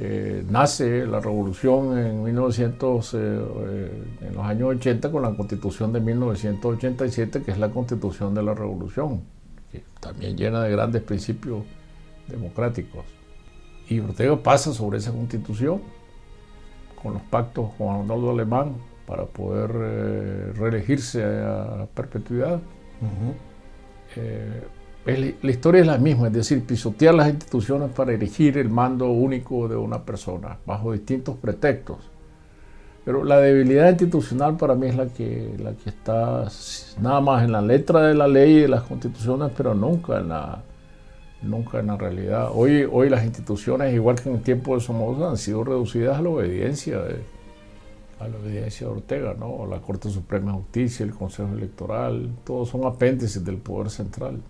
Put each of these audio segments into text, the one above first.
Eh, nace la revolución en 1900, eh, eh, en los años 80 con la constitución de 1987, que es la constitución de la revolución, que también llena de grandes principios democráticos. Y Ortega pasa sobre esa constitución con los pactos con Arnoldo Alemán para poder reelegirse a perpetuidad la historia es la misma, es decir, pisotear las instituciones para elegir el mando único de una persona, bajo distintos pretextos. Pero la debilidad institucional para mí es la que, la que está nada más en la letra de la ley y de las constituciones, pero nunca en la, nunca en la realidad. Hoy, hoy las instituciones, igual que en el tiempo de Somoza, han sido reducidas a la obediencia de, a la obediencia de Ortega, ¿no? la Corte Suprema de Justicia, el Consejo Electoral, todos son apéndices del poder central.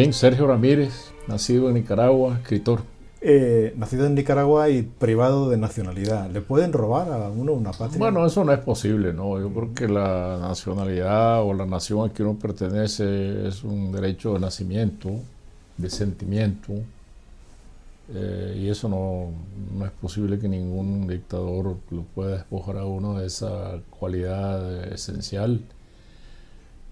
Bien, Sergio Ramírez, nacido en Nicaragua, escritor. Eh, nacido en Nicaragua y privado de nacionalidad. ¿Le pueden robar a uno una patria? Bueno, eso no es posible, ¿no? Yo creo que la nacionalidad o la nación a que uno pertenece es un derecho de nacimiento, de sentimiento, eh, y eso no, no, es posible que ningún dictador lo pueda despojar a uno de esa cualidad esencial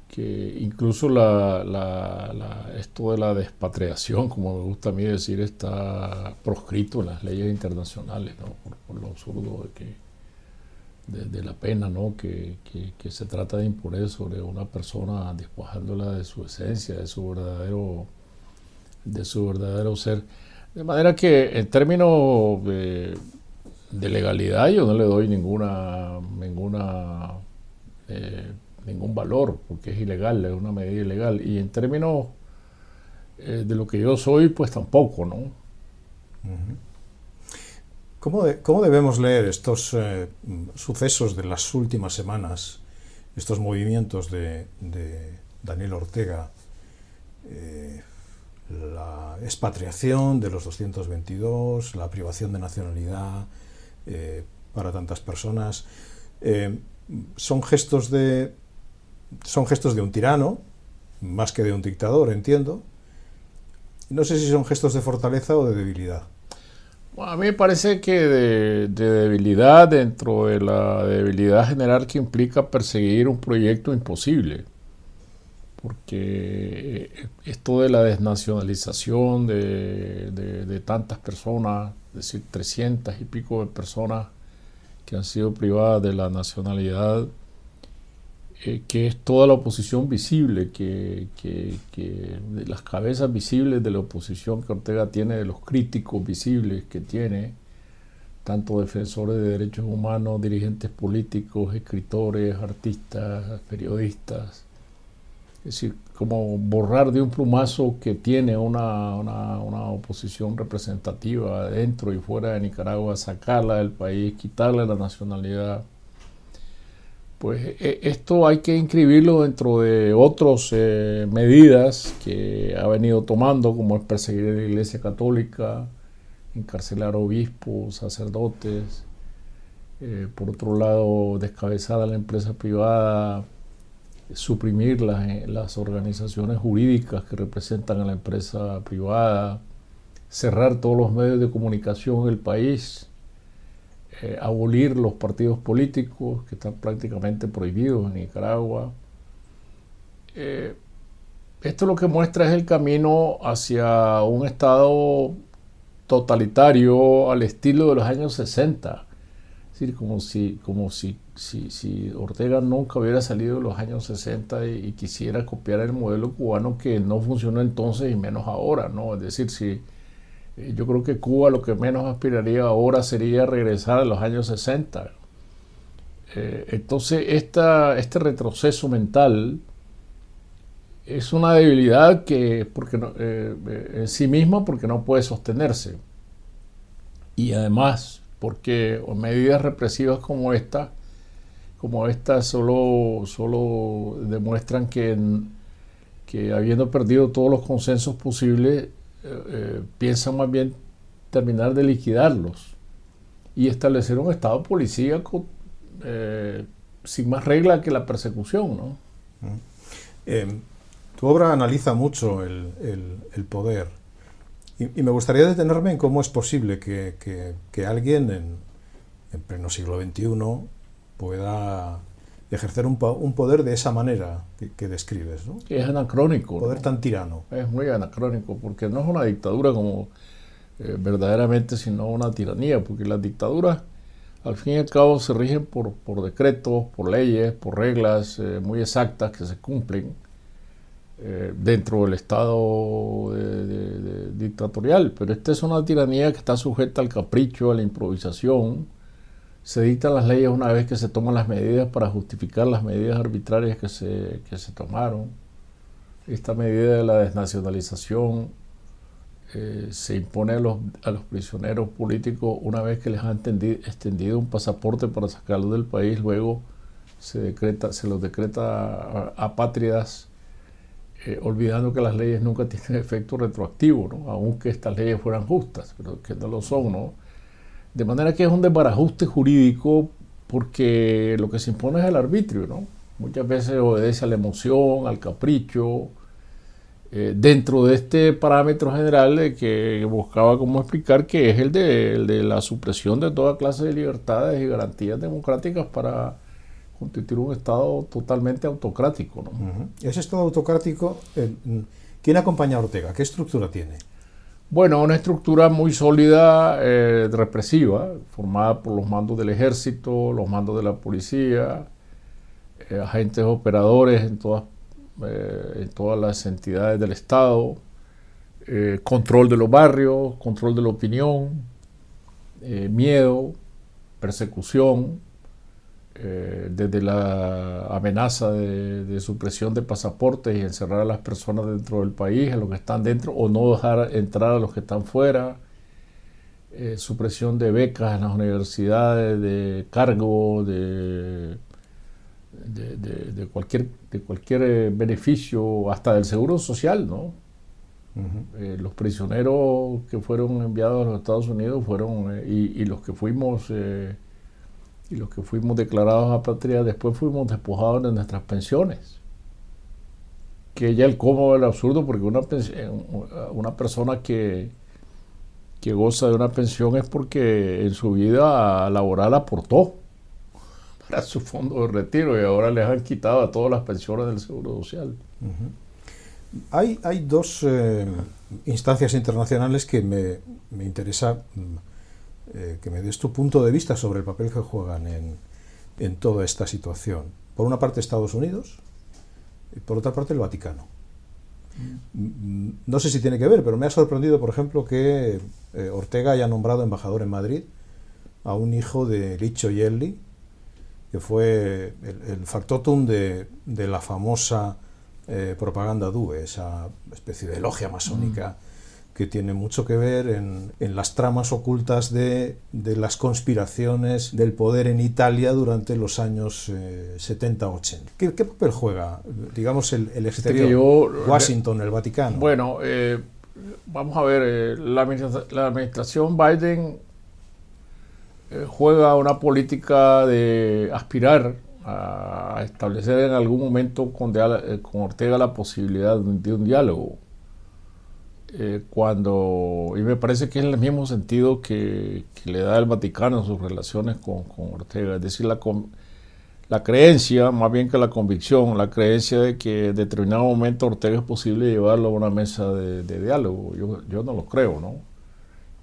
que incluso la, esto de la despatriación, como me gusta a mí decir, está proscrito en las leyes internacionales, por, lo absurdo de, que, de, la pena. Que, se trata de imponer sobre una persona despojándola de su esencia, de su verdadero, de su verdadero ser. De manera que en términos de, legalidad yo no le doy ninguna, ninguna eh, ningún valor, porque es ilegal, es una medida ilegal. Y en términos eh, de lo que yo soy, pues tampoco, ¿no? ¿Cómo, ¿Cómo, debemos leer estos eh, sucesos de las últimas semanas, estos movimientos de, Daniel Ortega? Eh, la expatriación de los 222, la privación de nacionalidad para tantas personas, son gestos de son gestos de un tirano, más que de un dictador, entiendo. No sé si son gestos de fortaleza o de debilidad. a mí me parece que de, debilidad dentro de la debilidad general que implica perseguir un proyecto imposible. Porque esto de la desnacionalización de, de tantas personas, es decir, 300 y pico de personas que han sido privadas de la nacionalidad, eh, que es toda la oposición visible, que, de las cabezas visibles de la oposición que Ortega tiene, de los críticos visibles que tiene, tanto defensores de derechos humanos, dirigentes políticos, escritores, artistas, periodistas. Es decir, como borrar de un plumazo que tiene una, una oposición representativa dentro y fuera de Nicaragua, sacarla del país, quitarle la nacionalidad pues e, esto hay que inscribirlo dentro de otras eh, medidas que ha venido tomando, como es perseguir a la Iglesia Católica, encarcelar obispos, sacerdotes, eh, por otro lado, descabezar a la empresa privada, suprimir las, eh, las organizaciones jurídicas que representan a la empresa privada, cerrar todos los medios de comunicación en el país, eh, abolir los partidos políticos que están prácticamente prohibidos en Nicaragua. Eh, esto lo que muestra es el camino hacia un Estado totalitario al estilo de los años 60. Es decir, como si, como si, si, Ortega nunca hubiera salido de los años 60 y, quisiera copiar el modelo cubano que no funcionó entonces y menos ahora, ¿no? Es decir, si yo creo que Cuba lo que menos aspiraría ahora sería regresar a los años 60. Eh, entonces, esta, este retroceso mental es una debilidad que porque eh, en sí misma porque no puede sostenerse. Y además porque medidas represivas como esta, como esta solo, solo demuestran que, que habiendo perdido todos los consensos posibles, eh, eh, piensan más bien terminar de liquidarlos y establecer un estado policíaco sin más regla que la persecución. ¿no? Em, tu obra analiza mucho el, poder y, me gustaría detenerme en cómo es posible que, alguien en, pleno siglo XXI pueda ejercer un, poder de esa manera que, describes. ¿no? Es anacrónico. Un poder tan tirano. Es muy anacrónico, porque no es una dictadura como eh, verdaderamente, sino una tiranía, porque las dictaduras al fin y al cabo se rigen por, por decretos, por leyes, por reglas eh, muy exactas que se cumplen eh, dentro del Estado dictatorial, pero esta es una tiranía que está sujeta al capricho, a la improvisación. Se dictan las leyes una vez que se toman las medidas para justificar las medidas arbitrarias que se, que se tomaron. Esta medida de la desnacionalización eh, se impone a los, a los, prisioneros políticos una vez que les han extendido un pasaporte para sacarlos del país, luego se, decreta, se los decreta apátridas eh, olvidando que las leyes nunca tienen efecto retroactivo, ¿no? aunque estas leyes fueran justas, pero que no lo son. ¿no? De manera que es un desbarajuste jurídico porque lo que se impone es el arbitrio. ¿no? Muchas veces obedece a la emoción, al capricho, eh, dentro de este parámetro general de que buscaba como explicar que es el de, el de la supresión de toda clase de libertades y garantías democráticas para constituir un Estado totalmente autocrático. ¿no? Ese Estado autocrático, eh, ¿quién acompaña a Ortega? ¿Qué estructura tiene? Bueno, una estructura muy sólida, eh, represiva, formada por los mandos del ejército, los mandos de la policía, eh, agentes operadores en todas, en todas las entidades del Estado, control de los barrios, control de la opinión, miedo, persecución, eh, desde la amenaza de, supresión de pasaportes y encerrar a las personas dentro del país, a los que están dentro, o no dejar entrar a los que están fuera, eh, supresión de becas en las universidades, de cargo, de, de, cualquier, de cualquier eh, beneficio, hasta del seguro social, ¿no? los prisioneros que fueron enviados a los Estados Unidos fueron, y, los que fuimos y los que fuimos declarados a patria después fuimos despojados de nuestras pensiones. Que ya el cómodo el absurdo porque una, una persona que, que goza de una pensión es porque en su vida laboral aportó para su fondo de retiro y ahora les han quitado a todas las pensiones del Seguro Social. hay, hay dos eh, instancias internacionales que me, me interesa mm, eh, que me des tu punto de vista sobre el papel que juegan en, en toda esta situación. Por una parte Estados Unidos y por otra parte el Vaticano. Mm, no sé si tiene que ver, pero me ha sorprendido, por ejemplo, que eh, Ortega haya nombrado embajador en Madrid a un hijo de Licho Yelli, que fue el, factotum de, de, la famosa eh, propaganda DUE, esa especie de logia masónica. Mm que tiene mucho que ver en, las tramas ocultas de, las conspiraciones del poder en Italia durante los años 70-80. Eh, ¿Qué, papel juega, digamos, el, exterior, Washington, el Vaticano? Bueno, eh, vamos a ver, eh, la, administración Biden juega una política de aspirar a establecer en algún momento con, con Ortega la posibilidad de un diálogo eh, cuando, y me parece que es el mismo sentido que, le da el Vaticano en sus relaciones con, Ortega, es decir, la, la creencia, más bien que la convicción, la creencia de que en determinado momento Ortega es posible llevarlo a una mesa de, diálogo. Yo, yo, no lo creo, ¿no?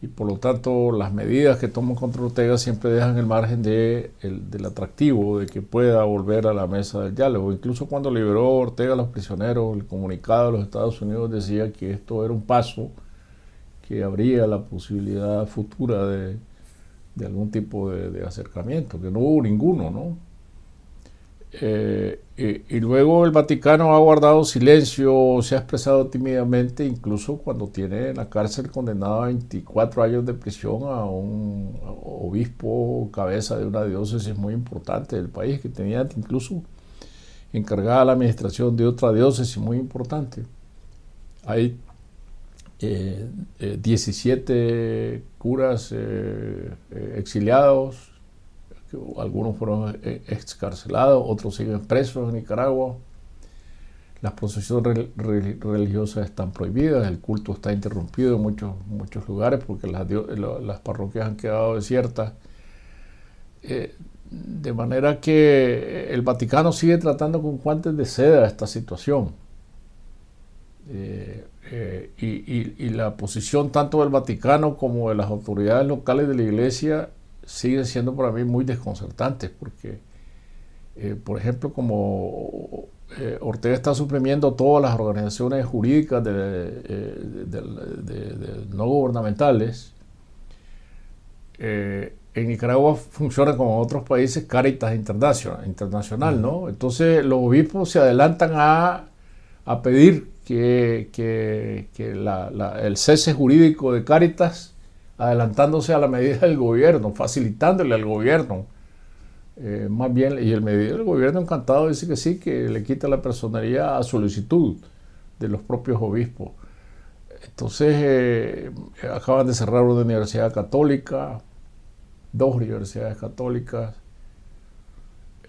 Y por lo tanto, las medidas que toman contra Ortega siempre dejan el margen de, el, del atractivo de que pueda volver a la mesa del diálogo. Incluso cuando liberó Ortega a los prisioneros, el comunicado de los Estados Unidos decía que esto era un paso que habría la posibilidad futura de, de algún tipo de, de acercamiento, que no hubo ninguno, ¿no? Eh, y, luego el Vaticano ha guardado silencio, se ha expresado tímidamente, incluso cuando tiene en la cárcel condenado a 24 años de prisión a un obispo cabeza de una diócesis muy importante del país, que tenía incluso encargada la administración de otra diócesis muy importante. Hay 17 eh, eh, curas exiliados, algunos fueron eh, excarcelados, otros siguen presos en Nicaragua. Las procesiones religiosas están prohibidas, el culto está interrumpido en muchos, muchos lugares porque las, las parroquias han quedado desiertas. Eh, de manera que el Vaticano sigue tratando con guantes de seda esta situación. Eh, y, y, la posición tanto del Vaticano como de las autoridades locales de la Iglesia siguen siendo para mí muy desconcertantes porque, eh, por ejemplo, como eh, Ortega está suprimiendo todas las organizaciones jurídicas de, eh, no gubernamentales, en Nicaragua funciona como en otros países Caritas Internacional, internacional ¿no? Entonces los obispos se adelantan a, a pedir que, que, que la, el cese jurídico de Caritas adelantándose a la medida del gobierno, facilitándole al gobierno. Eh, más bien, y el del gobierno encantado dice que sí, que le quita la personería a solicitud de los propios obispos. Entonces, eh, acaban de cerrar una universidad católica, dos universidades católicas,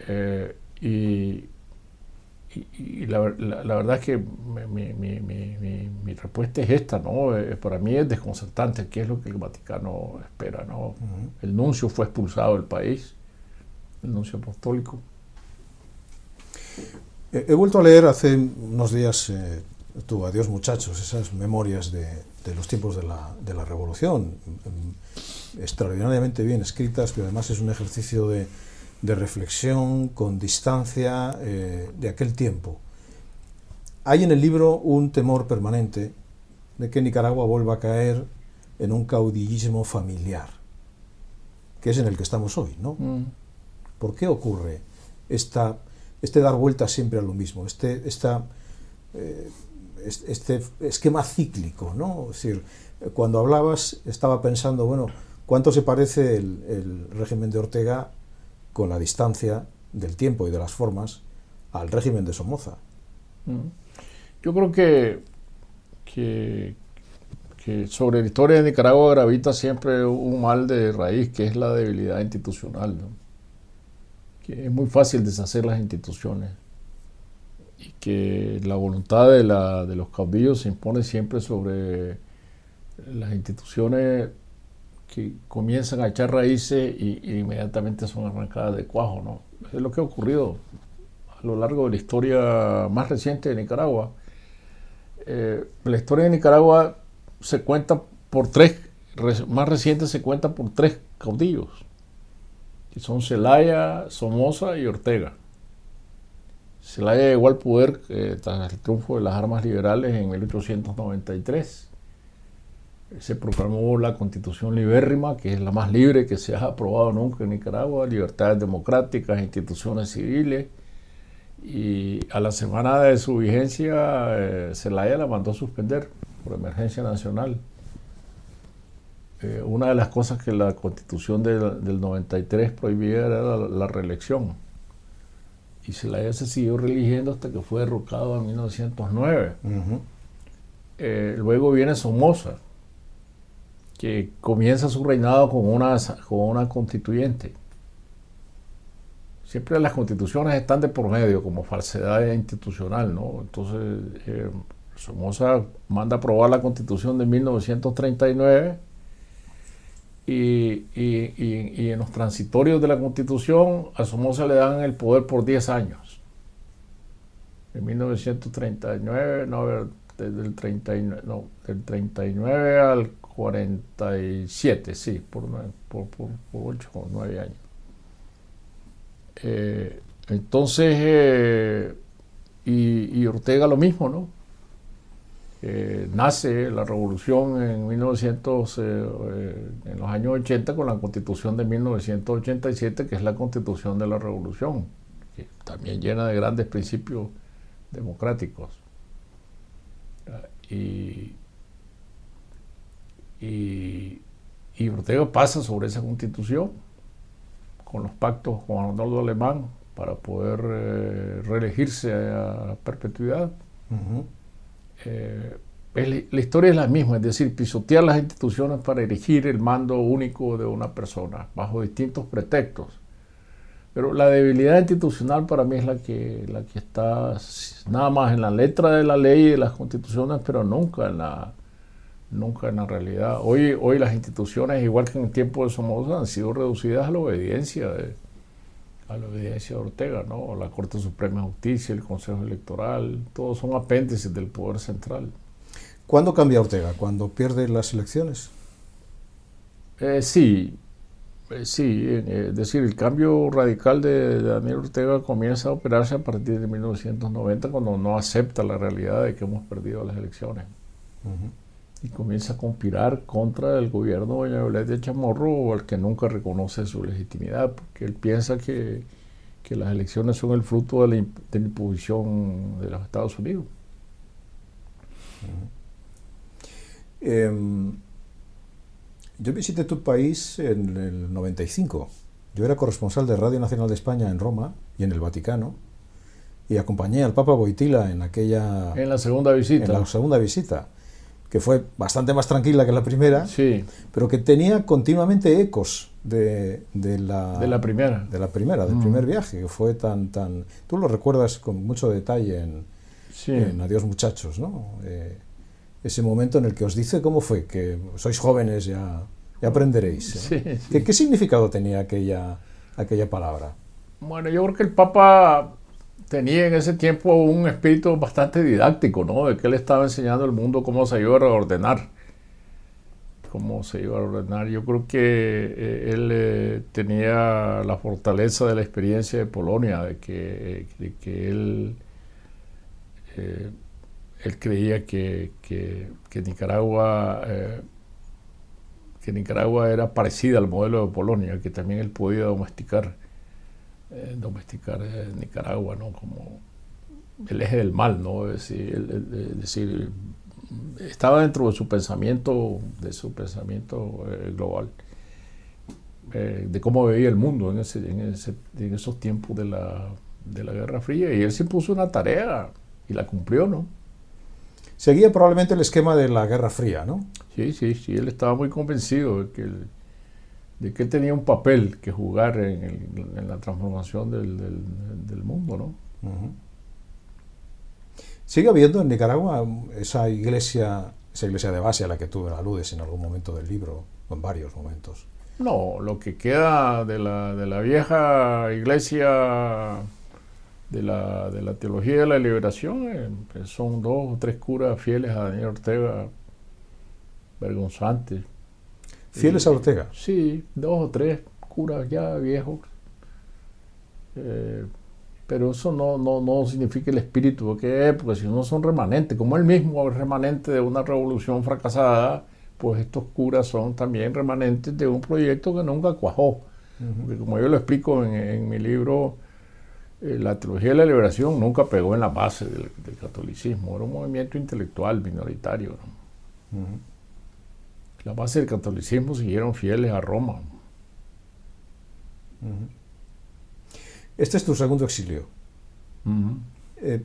eh, y y, la, verdad es que mi, respuesta es esta, ¿no? Eh, para mí es desconcertante qué es lo que el Vaticano espera, ¿no? El nuncio fue expulsado del país, el nuncio apostólico. He, vuelto a leer hace unos días eh, tu Adiós muchachos, esas memorias de, los tiempos de la, de la Revolución, em, extraordinariamente bien escritas, que además es un ejercicio de de reflexión, con distancia eh, de aquel tiempo. Hay en el libro un temor permanente de que Nicaragua vuelva a caer en un caudillismo familiar, que es en el que estamos hoy, ¿no? Mm. ¿Por qué ocurre esta, este dar vuelta siempre a lo mismo, este, esta, eh, este esquema cíclico, ¿no? Es decir, cuando hablabas estaba pensando, bueno, ¿cuánto se parece el, el régimen de Ortega con la distancia del tiempo y de las formas al régimen de Somoza. Mm. Yo creo que, que, sobre la historia de Nicaragua gravita siempre un mal de raíz, que es la debilidad institucional. Que es muy fácil deshacer las instituciones y que la voluntad de, la, de los caudillos se impone siempre sobre las instituciones que comienzan a echar raíces y, inmediatamente son arrancadas de cuajo, ¿no? Es lo que ha ocurrido a lo largo de la historia más reciente de Nicaragua. Eh, la historia de Nicaragua se cuenta por tres, más reciente se cuenta por tres caudillos, que son Celaya, Somoza y Ortega. Celaya llegó al poder eh, tras el triunfo de las armas liberales en 1893 se proclamó la constitución libérrima, que es la más libre que se ha aprobado nunca en Nicaragua, libertades democráticas, instituciones civiles. Y a la semana de su vigencia, eh, Zelaya la mandó a suspender por emergencia nacional. Eh, una de las cosas que la constitución del 93 prohibía era la, reelección. Y Zelaya se siguió religiendo hasta que fue derrocado en 1909. Eh, luego viene Somoza, que comienza su reinado con una, con una constituyente. Siempre las constituciones están de por medio como falsedad institucional, ¿no? Entonces, eh, Somoza manda aprobar la constitución de 1939 y, en los transitorios de la Constitución a Somoza le dan el poder por 10 años. En 1939, no, del 39, no, del 39 al 47, sí, por, por, por, 8 o 9 años. Eh, entonces, eh, y, Ortega lo mismo, ¿no? Eh, nace la revolución en 1900, en los años 80 con la constitución de 1987, que es la constitución de la revolución, que también llena de grandes principios democráticos. Y, y, Ortega pasa sobre esa constitución con los pactos con Arnoldo Alemán para poder eh, reelegirse a perpetuidad. Eh, la historia es la misma, es decir, pisotear las instituciones para elegir el mando único de una persona bajo distintos pretextos. Pero la debilidad institucional para mí es la que, la que está nada más en la letra de la ley y de las constituciones, pero nunca en la, nunca en la realidad. Hoy, hoy las instituciones, igual que en el tiempo de Somoza, han sido reducidas a la obediencia de, a la obediencia de Ortega, ¿no? La Corte Suprema de Justicia, el Consejo Electoral, todos son apéndices del poder central. ¿Cuándo cambia Ortega? ¿Cuándo pierde las elecciones? Eh, sí, eh, sí, eh, es decir, el cambio radical de, Daniel Ortega comienza a operarse a partir de 1990 cuando no acepta la realidad de que hemos perdido las elecciones. Y comienza a conspirar contra el gobierno de Doña de Chamorro, al que nunca reconoce su legitimidad, porque él piensa que, las elecciones son el fruto de la, imposición de los Estados Unidos. Yo visité tu país en el 95. Yo era corresponsal de Radio Nacional de España en Roma y en el Vaticano y acompañé al Papa Boitila en aquella... En la segunda visita. En la segunda visita, que fue bastante más tranquila que la primera, sí. pero que tenía continuamente ecos de, de la... De la primera. De la primera, del mm. primer viaje, que fue tan, tan... Tú lo recuerdas con mucho detalle en, en Adiós muchachos, ¿no? Eh, ese momento en el que os dice cómo fue, que sois jóvenes, ya, ya aprenderéis. ¿eh? ¿Qué, significado tenía aquella, aquella palabra? Bueno, yo creo que el Papa tenía en ese tiempo un espíritu bastante didáctico, ¿no? De que él estaba enseñando al mundo cómo se iba a reordenar. Cómo se iba a ordenar. Yo creo que eh, él eh, tenía la fortaleza de la experiencia de Polonia, de que, de que él él creía que, Nicaragua eh, que Nicaragua era parecida al modelo de Polonia, que también él podía domesticar eh, domesticar eh, Nicaragua, ¿no? Como el eje del mal, ¿no? Es decir, estaba dentro de su pensamiento, de su pensamiento global, de cómo veía el mundo en, ese, en, esos tiempos de la, de la Guerra Fría, y él se puso una tarea y la cumplió, ¿no? Seguía probablemente el esquema de la Guerra Fría, ¿no? Sí, sí, sí, él estaba muy convencido de que, de que él tenía un papel que jugar en, la transformación del, mundo, ¿no? ¿Sigue habiendo en Nicaragua esa iglesia, esa iglesia de base a la que tú aludes en algún momento del libro, o en varios momentos? No, lo que queda de la, de la vieja iglesia de la, de la teología de la liberación eh, pues son dos o tres curas fieles a Daniel Ortega, vergonzantes. ¿Fieles a Ortega? Sí, dos o tres curas ya viejos. Eh, pero eso no, no, no significa el espíritu, porque, porque si no son remanentes, como él mismo es remanente de una revolución fracasada, pues estos curas son también remanentes de un proyecto que nunca cuajó. Porque como yo lo explico en, en mi libro, eh, la teología de la liberación nunca pegó en la base del, catolicismo, era un movimiento intelectual minoritario. La base del catolicismo siguieron fieles a Roma. Este es tu segundo exilio. Eh,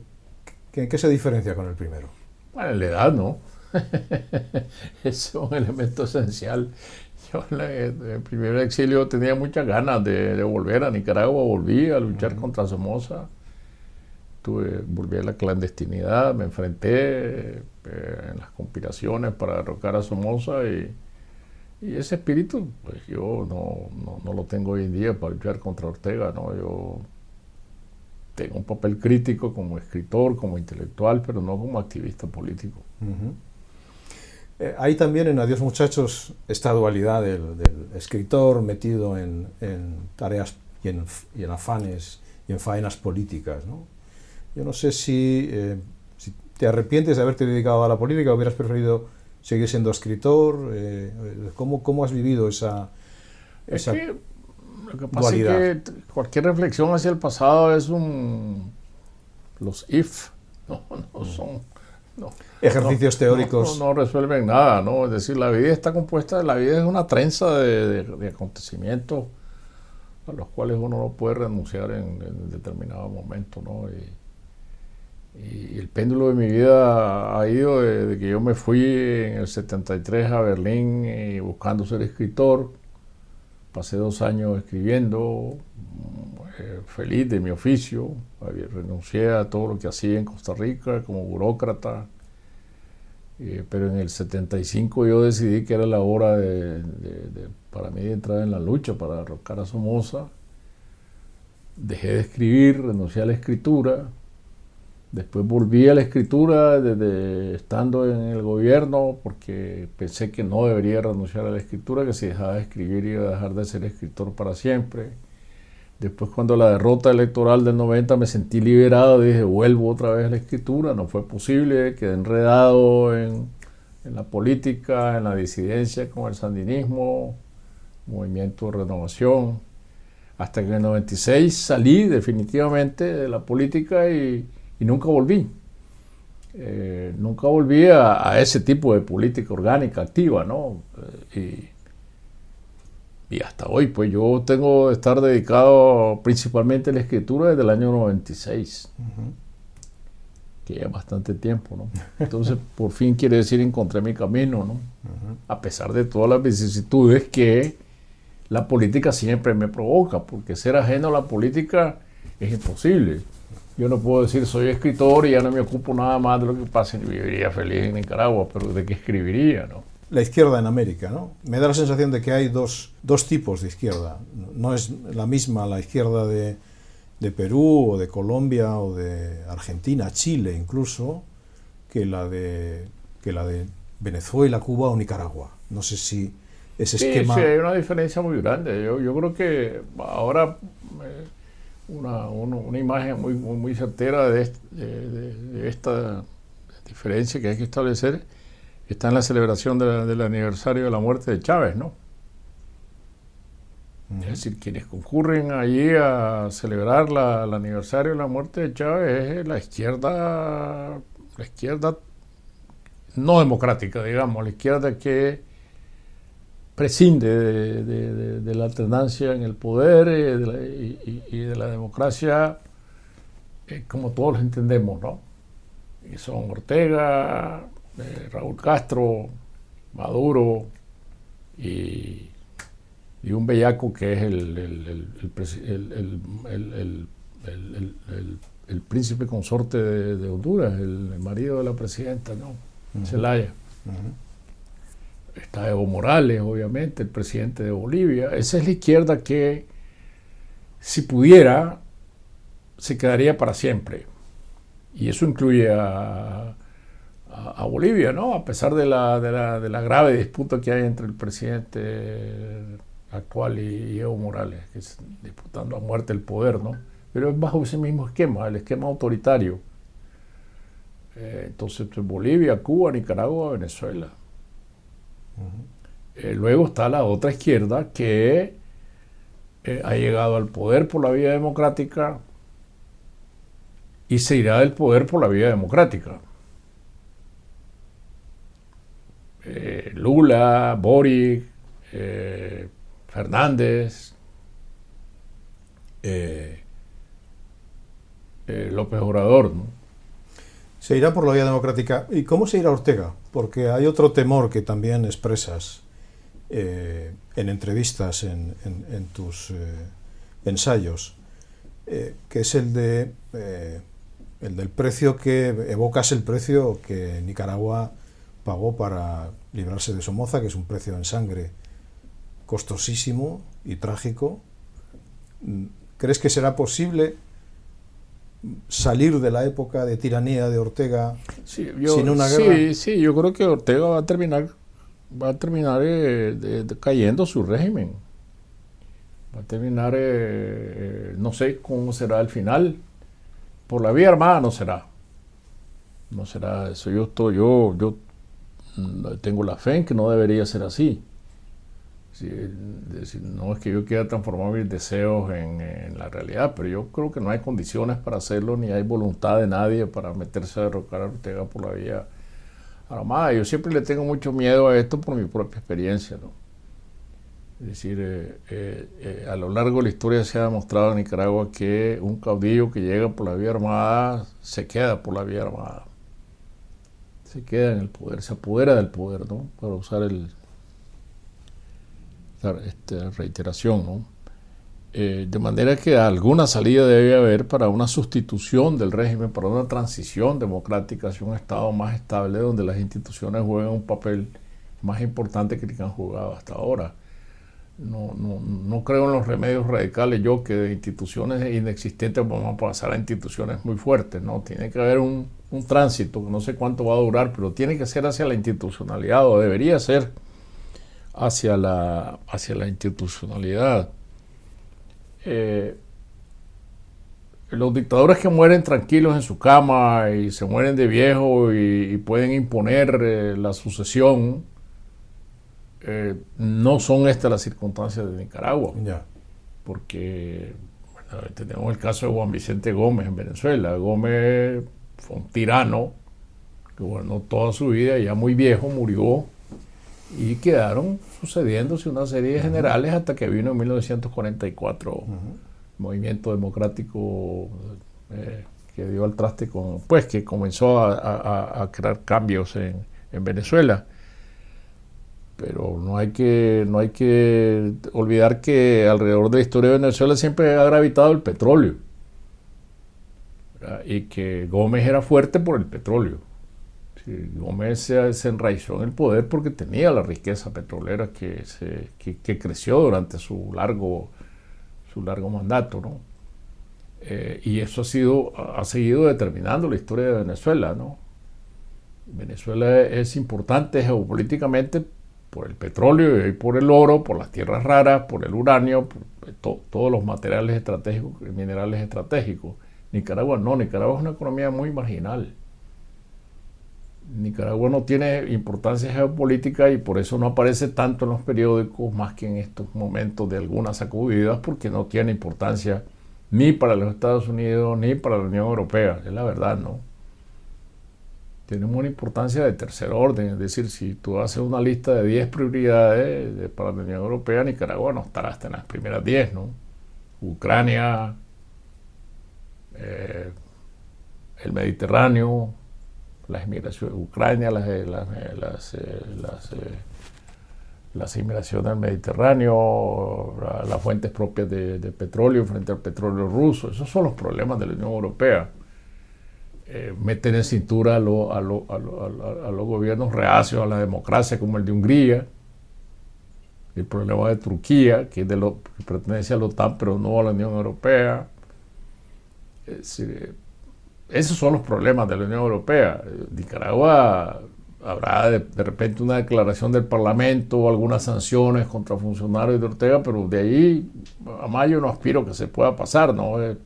¿qué, se diferencia con el primero? Bueno, la edad, ¿no? es un elemento esencial. Yo en, el primer exilio tenía muchas ganas de, volver a Nicaragua, volví a luchar contra Somoza. Tuve, volví a la clandestinidad, me enfrenté eh, en las conspiraciones para derrocar a Somoza y, Y ese espíritu, pues yo no, no, lo tengo hoy en día para luchar contra Ortega, ¿no? Yo tengo un papel crítico como escritor, como intelectual, pero no como activista político. Eh, hay también en Adiós Muchachos esta dualidad del, escritor metido en, tareas y en, y en, afanes y en faenas políticas. ¿no? Yo no sé si, eh, si, te arrepientes de haberte dedicado a la política hubieras preferido seguir siendo escritor. Eh, ¿cómo, ¿cómo, has vivido esa, esa lo que pasa es que cualquier reflexión hacia el pasado es un... los if, no, no son... Ejercicios teóricos. No, resuelven nada, ¿no? Es decir, la vida está compuesta, la vida es una trenza de, acontecimientos a los cuales uno no puede renunciar en, determinado momento, ¿no? Y, el péndulo de mi vida ha ido desde que yo me fui en el 73 a Berlín y eh, buscando ser escritor, Pasé dos años escribiendo, eh, feliz de mi oficio, renuncié a todo lo que hacía en Costa Rica como burócrata, eh, pero en el 75 yo decidí que era la hora de, para mí de entrar en la lucha para derrocar a Somoza. Dejé de escribir, renuncié a la escritura, Después volví a la escritura desde estando en el gobierno porque pensé que no debería renunciar a la escritura, que si dejaba de escribir iba a dejar de ser escritor para siempre. Después cuando la derrota electoral del 90 me sentí liberado, dije vuelvo otra vez a la escritura, no fue posible, quedé enredado en, en la política, en la disidencia con el sandinismo, movimiento de renovación, hasta que en el 96 salí definitivamente de la política y y nunca volví. Eh, nunca volví a, ese tipo de política orgánica activa, ¿no? Eh, y, hasta hoy, pues yo tengo que estar dedicado principalmente a la escritura desde el año 96, que ya bastante tiempo, ¿no? Entonces, por fin quiere decir encontré mi camino, ¿no? A pesar de todas las vicisitudes que la política siempre me provoca, porque ser ajeno a la política es imposible. Yo no puedo decir soy escritor y ya no me ocupo nada más de lo que pasa y viviría feliz en Nicaragua, pero ¿de qué escribiría? ¿no? La izquierda en América, ¿no? Me da la sensación de que hay dos, dos tipos de izquierda. No es la misma la izquierda de, de Perú o de Colombia o de Argentina, Chile incluso, que la de, que la de Venezuela, Cuba o Nicaragua. No sé si ese esquema... Sí, hay una diferencia muy grande. Yo, yo creo que ahora... Eh, una, una, imagen muy, muy, certera de, esta diferencia que hay que establecer está en la celebración del aniversario de la muerte de Chávez, ¿no? Es decir, quienes concurren allí a celebrar el aniversario de la muerte de Chávez es la izquierda, la izquierda no democrática, digamos, la izquierda que prescinde de, la alternancia en el poder eh, y, de la democracia eh, como todos lo entendemos, ¿no? Y son Ortega, eh, Raúl Castro, Maduro y, un bellaco que es el, el, príncipe consorte de, Honduras, el, marido de la presidenta, ¿no? Zelaya está Evo Morales, obviamente, el presidente de Bolivia. Esa es la izquierda que, si pudiera, se quedaría para siempre. Y eso incluye a, Bolivia, ¿no? A pesar de la, de, la, grave disputa que hay entre el presidente actual y, Evo Morales, que es disputando a muerte el poder, ¿no? Pero es bajo ese mismo esquema, el esquema autoritario. Eh, entonces, Bolivia, Cuba, Nicaragua, Venezuela. Eh, luego está la otra izquierda que eh, ha llegado al poder por la vía democrática y se irá del poder por la vía democrática. Eh, Lula, Boric, Fernández, López Obrador, ¿no? Se irá por la vía democrática. ¿Y cómo se irá Ortega? Porque hay otro temor que también expresas eh, en entrevistas, en, tus eh, ensayos, eh, que es el de el del precio que evocas el precio que Nicaragua pagó para librarse de Somoza, que es un precio en sangre costosísimo y trágico. ¿Crees que será posible salir de la época de tiranía de Ortega sin una guerra? Sí, sí, yo creo que Ortega va a terminar, va a terminar eh, cayendo su régimen. Va a terminar, eh, eh, no sé cómo será el final. Por la vía armada no será. No será eso. Yo estoy, yo, yo mm, tengo la fe en que no debería ser así. No es que yo quiera transformar mis deseos en, la realidad, pero yo creo que no hay condiciones para hacerlo, ni hay voluntad de nadie para meterse a derrocar a Ortega por la vía armada. Yo siempre le tengo mucho miedo a esto por mi propia experiencia. ¿no? Es decir, eh, eh, eh, a lo largo de la historia se ha demostrado en Nicaragua que un caudillo que llega por la vía armada se queda por la vía armada se queda en el poder, se apodera del poder, ¿no? Para usar el, este, reiteración. Eh, de manera que alguna salida debe haber para una sustitución del régimen, para una transición democrática hacia un Estado más estable donde las instituciones juegan un papel más importante que el que han jugado hasta ahora. No, no, no, creo en los remedios radicales yo que de instituciones inexistentes vamos a pasar a instituciones muy fuertes, ¿no? Tiene que haber un, un tránsito, no sé cuánto va a durar, pero tiene que ser hacia la institucionalidad o debería ser hacia la, hacia la institucionalidad. Eh, los dictadores que mueren tranquilos en su cama y se mueren de viejo y, pueden imponer eh, la sucesión, eh, no son estas las circunstancias de Nicaragua. Porque tenemos el caso de Juan Vicente Gómez en Venezuela. Gómez fue un tirano que gobernó toda su vida, ya muy viejo, murió y quedaron sucediéndose una serie de generales hasta que vino en 1944 el movimiento democrático eh, que dio al traste con, pues que comenzó a, crear cambios en, en, Venezuela. Pero no hay, que, no hay que olvidar que alrededor de la historia de Venezuela siempre ha gravitado el petróleo. Y que Gómez era fuerte por el petróleo. Gómez se, enraizó en el poder porque tenía la riqueza petrolera que, se, creció durante su largo, mandato. ¿no? Eh, y eso ha, sido, ha seguido determinando la historia de Venezuela. ¿no? Venezuela es importante geopolíticamente por el petróleo y por el oro, por las tierras raras, por el uranio, por todos los materiales estratégicos, minerales estratégicos. Nicaragua no, Nicaragua es una economía muy marginal. Nicaragua no tiene importancia geopolítica y por eso no aparece tanto en los periódicos más que en estos momentos de algunas sacudidas porque no tiene importancia ni para los Estados Unidos ni para la Unión Europea, es la verdad, ¿no? Tiene una importancia de tercer orden, es decir, si tú haces una lista de 10 prioridades para la Unión Europea, Nicaragua no estará hasta en las primeras 10, ¿no? Ucrania, eh, el Mediterráneo, las inmigraciones, Ucrania, las, eh, las, eh, las, las, inmigraciones al Mediterráneo, las fuentes propias de, petróleo frente al petróleo ruso, esos son los problemas de la Unión Europea. meter en cintura a, a, a, los gobiernos reacios a la democracia como el de Hungría, el problema de Turquía, que, de lo, que pertenece a la OTAN pero no a la Unión Europea, esos son los problemas de la Unión Europea. Nicaragua habrá de, repente una declaración del Parlamento o algunas sanciones contra funcionarios de Ortega, pero de ahí a mayo no aspiro que se pueda pasar, ¿no? Eh,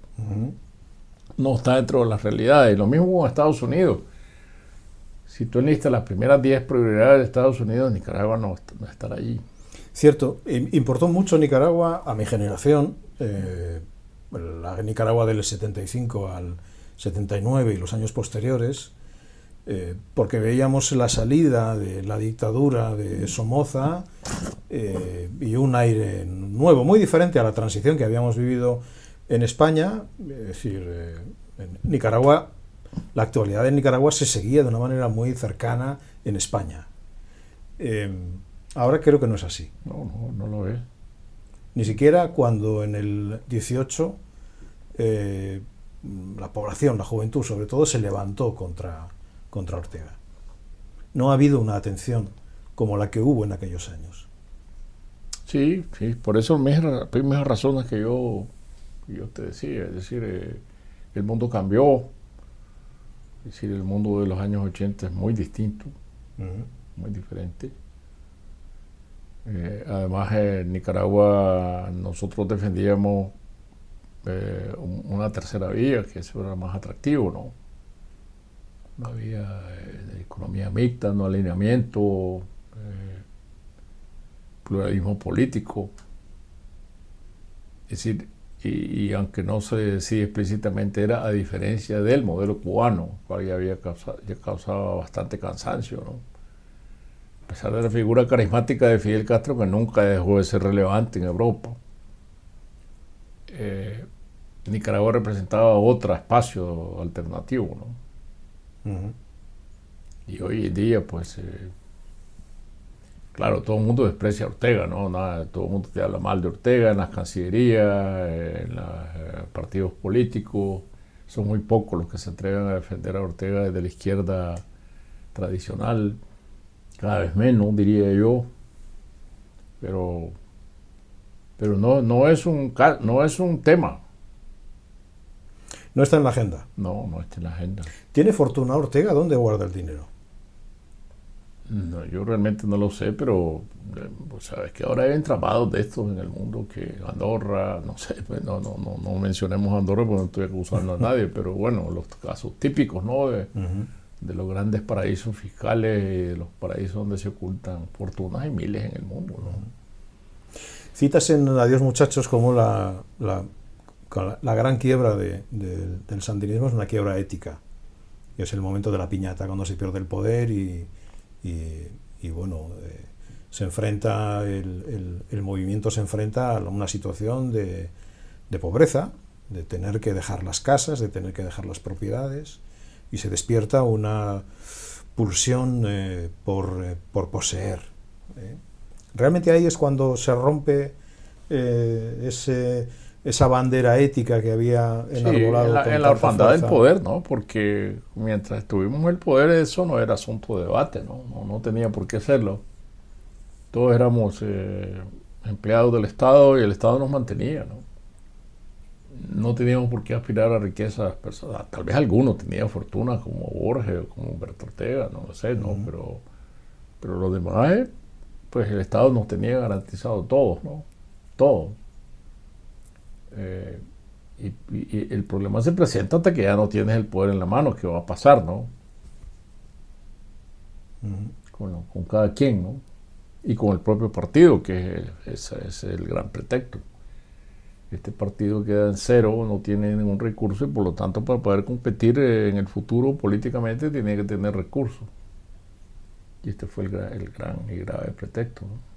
no está dentro de las realidades. Lo mismo con Estados Unidos. Si tú enlistas las primeras 10 prioridades de Estados Unidos, Nicaragua no, no estará allí. Cierto, importó mucho Nicaragua a mi generación. Eh, la Nicaragua del 75 al 79 y los años posteriores, eh, porque veíamos la salida de la dictadura de Somoza eh, y un aire nuevo, muy diferente a la transición que habíamos vivido en España, es decir, eh, en Nicaragua, la actualidad de Nicaragua se seguía de una manera muy cercana en España. ahora creo que no es así. No, no, no lo es. Ni siquiera cuando en el 18 eh, la población, la juventud sobre todo, se levantó contra, contra Ortega. No ha habido una atención como la que hubo en aquellos años. Sí, sí, por eso mismas, mismas razones que yo, yo te decía, es decir, eh, el mundo cambió, es decir, el mundo de los años 80 es muy distinto, muy diferente. Eh, además, en Nicaragua nosotros defendíamos eh, una tercera vía, que eso era más atractivo, ¿no? Una vía de economía mixta, no alineamiento, pluralismo político. Es decir, y, aunque no se decía explícitamente, era a diferencia del modelo cubano, cual ya había causado, ya causado bastante cansancio, ¿no? A pesar de la figura carismática de Fidel Castro, que nunca dejó de ser relevante en Europa. Eh, Nicaragua representaba otro espacio alternativo, ¿no? Y hoy en día, pues, eh, Claro, todo el mundo desprecia a Ortega, ¿no? Nada, todo el mundo te habla mal de Ortega en las cancillerías, en los eh, partidos políticos. Son muy pocos los que se atreven a defender a Ortega desde la izquierda tradicional. Cada vez menos, diría yo. Pero, pero no, no, es un, no es un tema. No está en la agenda. No, no está en la agenda. ¿Tiene fortuna Ortega? ¿Dónde guarda el dinero? No, yo realmente no lo sé, pero eh, pues, sabes que ahora hay entramados de estos en el mundo que Andorra, no sé, pues, no, no, no, no mencionemos Andorra porque no estoy acusando a nadie, pero bueno, los casos típicos, ¿no? De, los grandes paraísos fiscales, de los paraísos donde se ocultan fortunas, hay miles en el mundo, ¿no? Citas en Adiós Muchachos como la, la, la gran quiebra de, del sandinismo es una quiebra ética. Es el momento de la piñata, cuando se pierde el poder y, bueno, eh, se enfrenta, el, movimiento se enfrenta a una situación de, pobreza, de tener que dejar las casas, de tener que dejar las propiedades, y se despierta una pulsión eh, eh, por, poseer. Realmente ahí es cuando se rompe ese esa bandera ética que había enarbolado. Sí, en la, orfandad del poder, ¿no? Porque mientras estuvimos en el poder eso no era asunto de debate, ¿no? No, tenía por qué serlo. Todos éramos eh, empleados del Estado y el Estado nos mantenía, ¿no? No teníamos por qué aspirar a riquezas personales. Tal vez algunos tenían fortuna como Borges o como Humberto Ortega, no lo sé, ¿no? Pero, pero los demás, pues el Estado nos tenía garantizado todos, ¿no? Todos. Eh, y, el problema se presenta hasta que ya no tienes el poder en la mano, ¿qué va a pasar, no? con, con, cada quien, ¿no? Y con el propio partido, que es, es, el gran pretexto. Este partido queda en cero, no tiene ningún recurso y por lo tanto para poder competir en el futuro políticamente tiene que tener recursos. Y este fue el, el gran y grave pretexto. ¿no?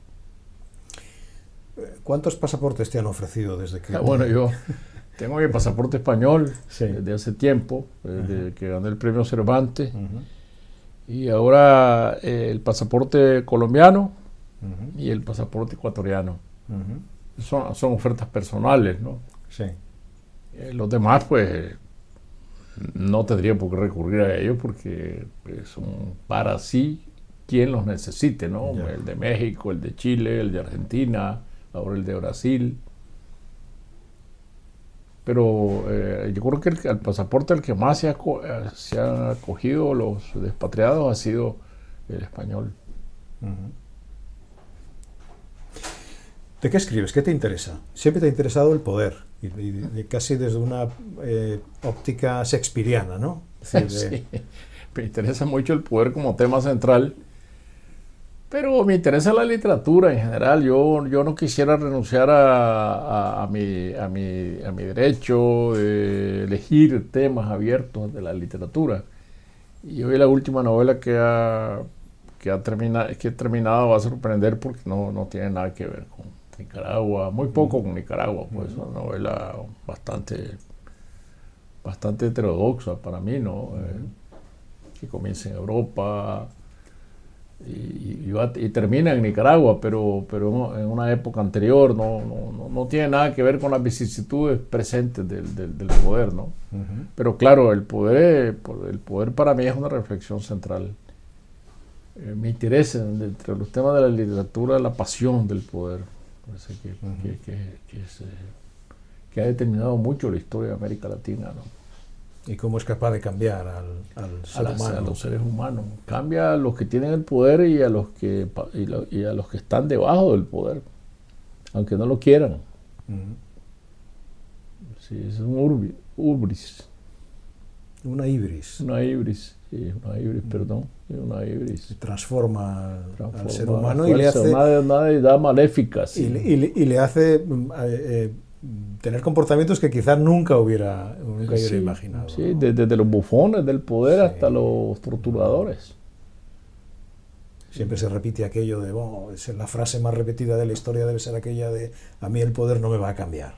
¿Cuántos pasaportes te han ofrecido desde que... Ah, bueno, yo tengo mi pasaporte español desde hace tiempo, desde que gané el premio Cervantes. Y ahora eh, el pasaporte colombiano y el pasaporte ecuatoriano. son, son, ofertas personales, ¿no? Sí. Eh, los demás, pues, no tendría por qué recurrir a ellos porque pues, son para sí quien los necesite, ¿no? El de México, el de Chile, el de Argentina, ahora el de Brasil. Pero eh, yo creo que el, pasaporte al que más se, ha, eh, se han acogido los despatriados ha sido el español. ¿De qué escribes? ¿Qué te interesa? Siempre te ha interesado el poder, y, casi desde una eh, óptica shakespeariana, ¿no? sí, me interesa mucho el poder como tema central pero me interesa la literatura en general. Yo, yo no quisiera renunciar a, a, mi, a, mi, a mi derecho de elegir temas abiertos de la literatura. Y hoy la última novela que, ha, que, ha terminado, que he terminado va a sorprender porque no, no tiene nada que ver con Nicaragua, muy poco con Nicaragua, pues es una novela bastante, bastante heterodoxa para mí, ¿no? Eh, que comienza en Europa, y, termina en Nicaragua, pero, pero en una época anterior, no, no, no, tiene nada que ver con las vicisitudes presentes del, del, poder, ¿no? Pero claro, el poder, el poder para mí es una reflexión central. Eh, me interesa entre los temas de la literatura la pasión del poder, que, que, que, que, ha determinado mucho la historia de América Latina. ¿no? ¿Y cómo es capaz de cambiar al, al ser a, humano? a, los seres humanos. Cambia a los que tienen el poder y a los que, y, lo, y a los que están debajo del poder, aunque no lo quieran. Uh -huh. Sí, es un urbi, ubris. Una ibris. Una ibris, sí, una ibris, perdón. Una ibris. Transforma, Transforma al ser humano fuerza, y le hace. Una, una deidad maléfica. Sí. Y, le, y, le, y, le hace eh, eh, tener comportamientos que quizás nunca hubiera, nunca sí, hubiera imaginado. Sí, ¿no? desde, los bufones del poder sí. hasta los torturadores. Siempre se repite aquello de, bueno, es la frase más repetida de la historia debe ser aquella de, a mí el poder no me va a cambiar.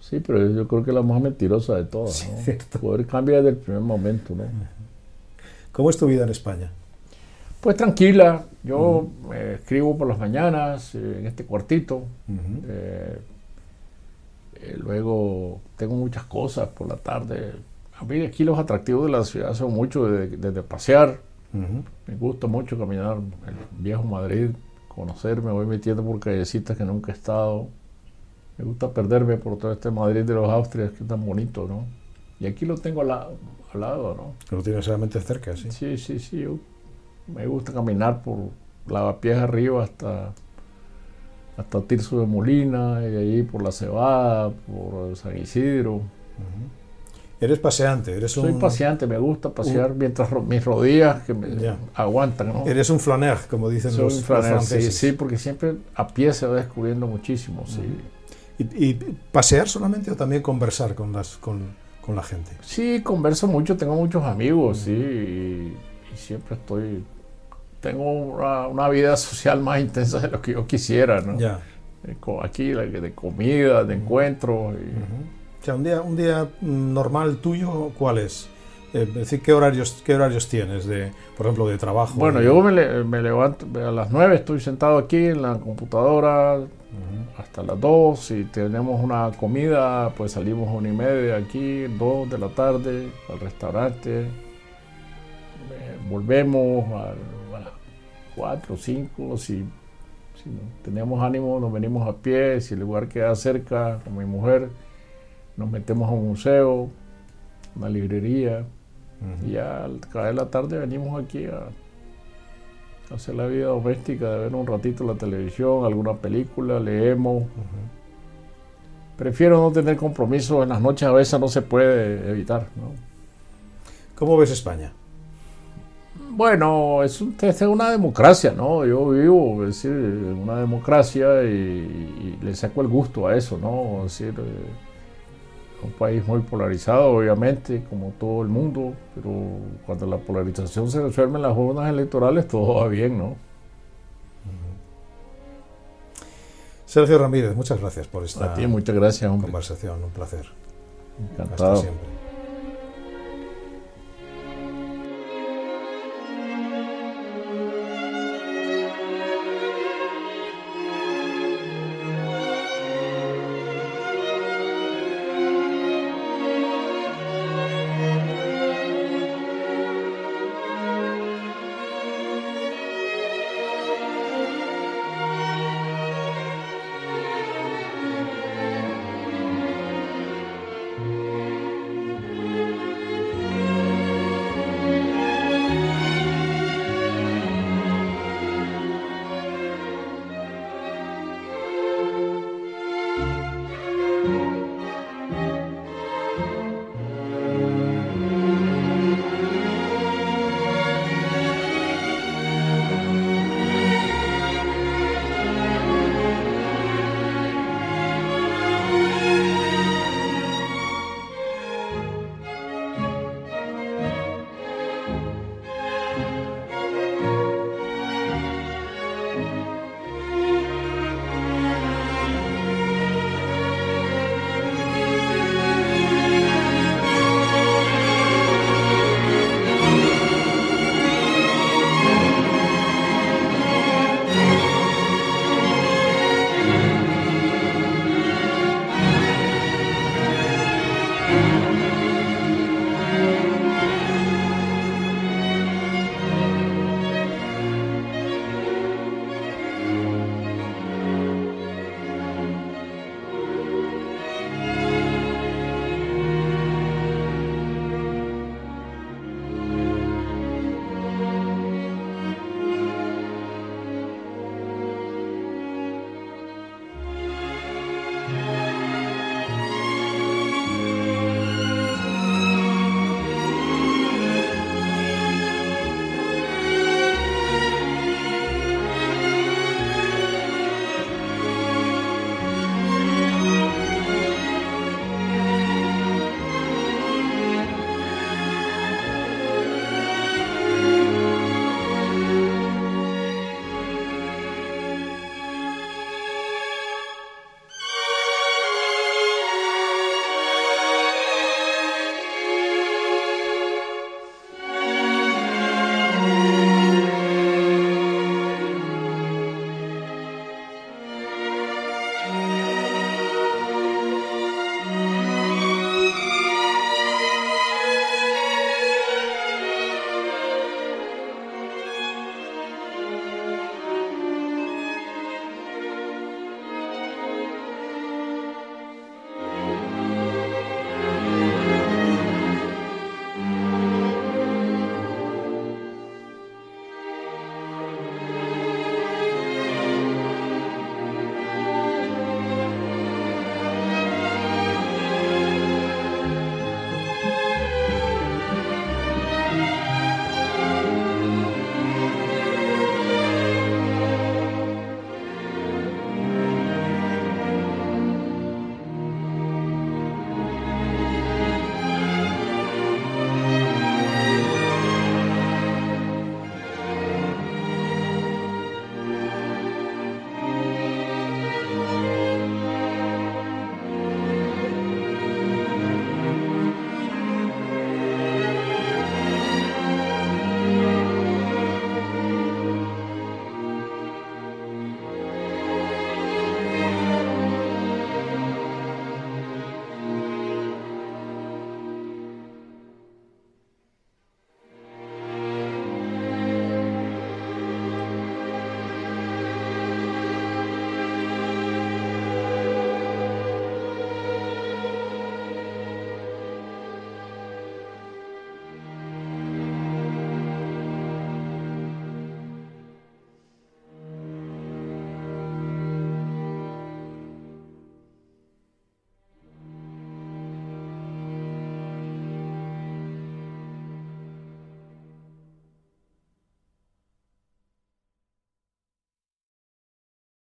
Sí, pero yo creo que es la más mentirosa de todas. El poder cambia desde el primer momento. ¿no? ¿Cómo es tu vida en España? Pues tranquila. Yo uh -huh. eh, escribo por las mañanas eh, en este cuartito. Uh -huh. eh, luego tengo muchas cosas por la tarde. A mí aquí los atractivos de la ciudad son mucho desde de, de pasear. Uh -huh. Me gusta mucho caminar el viejo Madrid, conocer, me voy metiendo por callecitas que nunca he estado. Me gusta perderme por todo este Madrid de los Austrias, que es tan bonito, ¿no? Y aquí lo tengo al lado, al lado ¿no? Lo tienes solamente cerca, sí. Sí, sí, sí. Yo me gusta caminar por Lavapiés arriba hasta, hasta Tirso de Molina, y de ahí por La Cebada, por San Isidro. Uh -huh. Eres paseante, eres Soy un... paseante, me gusta pasear un... mientras ro mis rodillas que me yeah. aguantan, ¿no? Eres un flaner, como dicen Soy los, un flaner, los franceses. Sí, sí, porque siempre a pie se va descubriendo muchísimo, sí. Uh -huh. ¿Y, ¿Y, pasear solamente o también conversar con, las, con, con, la gente? Sí, converso mucho, tengo muchos amigos, uh -huh. sí, y, y, siempre estoy... Tengo una, una, vida social más intensa de lo que yo quisiera, ¿no? Ya. Aquí, de comida, de encuentros. Y, o sea, un día, un día normal tuyo, ¿cuál es? Eh, es decir, ¿qué horarios, ¿qué horarios tienes, de, por ejemplo, de trabajo? Bueno, de... yo me, le, me, levanto a las 9, estoy sentado aquí en la computadora uh -huh. hasta las 2. Si tenemos una comida, pues salimos a una y media aquí, 2 de la tarde, al restaurante. Eh, volvemos a, a las 4 o 5. Si, si no tenemos ánimo, nos venimos a pie. Si el lugar queda cerca, con mi mujer nos metemos a un museo, una librería, uh -huh. y ya al caer la tarde venimos aquí a, a, hacer la vida doméstica, de ver un ratito la televisión, alguna película, leemos. Uh -huh. Prefiero no tener compromisos en las noches, a veces no se puede evitar. ¿no? ¿Cómo ves España? Bueno, es, un, es, una democracia, ¿no? Yo vivo, es decir, en una democracia y, y, le saco el gusto a eso, ¿no? Es decir, eh, un país muy polarizado, obviamente, como todo el mundo, pero cuando la polarización se resuelve en las urnas electorales, todo va bien, ¿no? Sergio Ramírez, muchas gracias por esta A ti, muchas gracias, conversación, un placer. Encantado. Hasta siempre.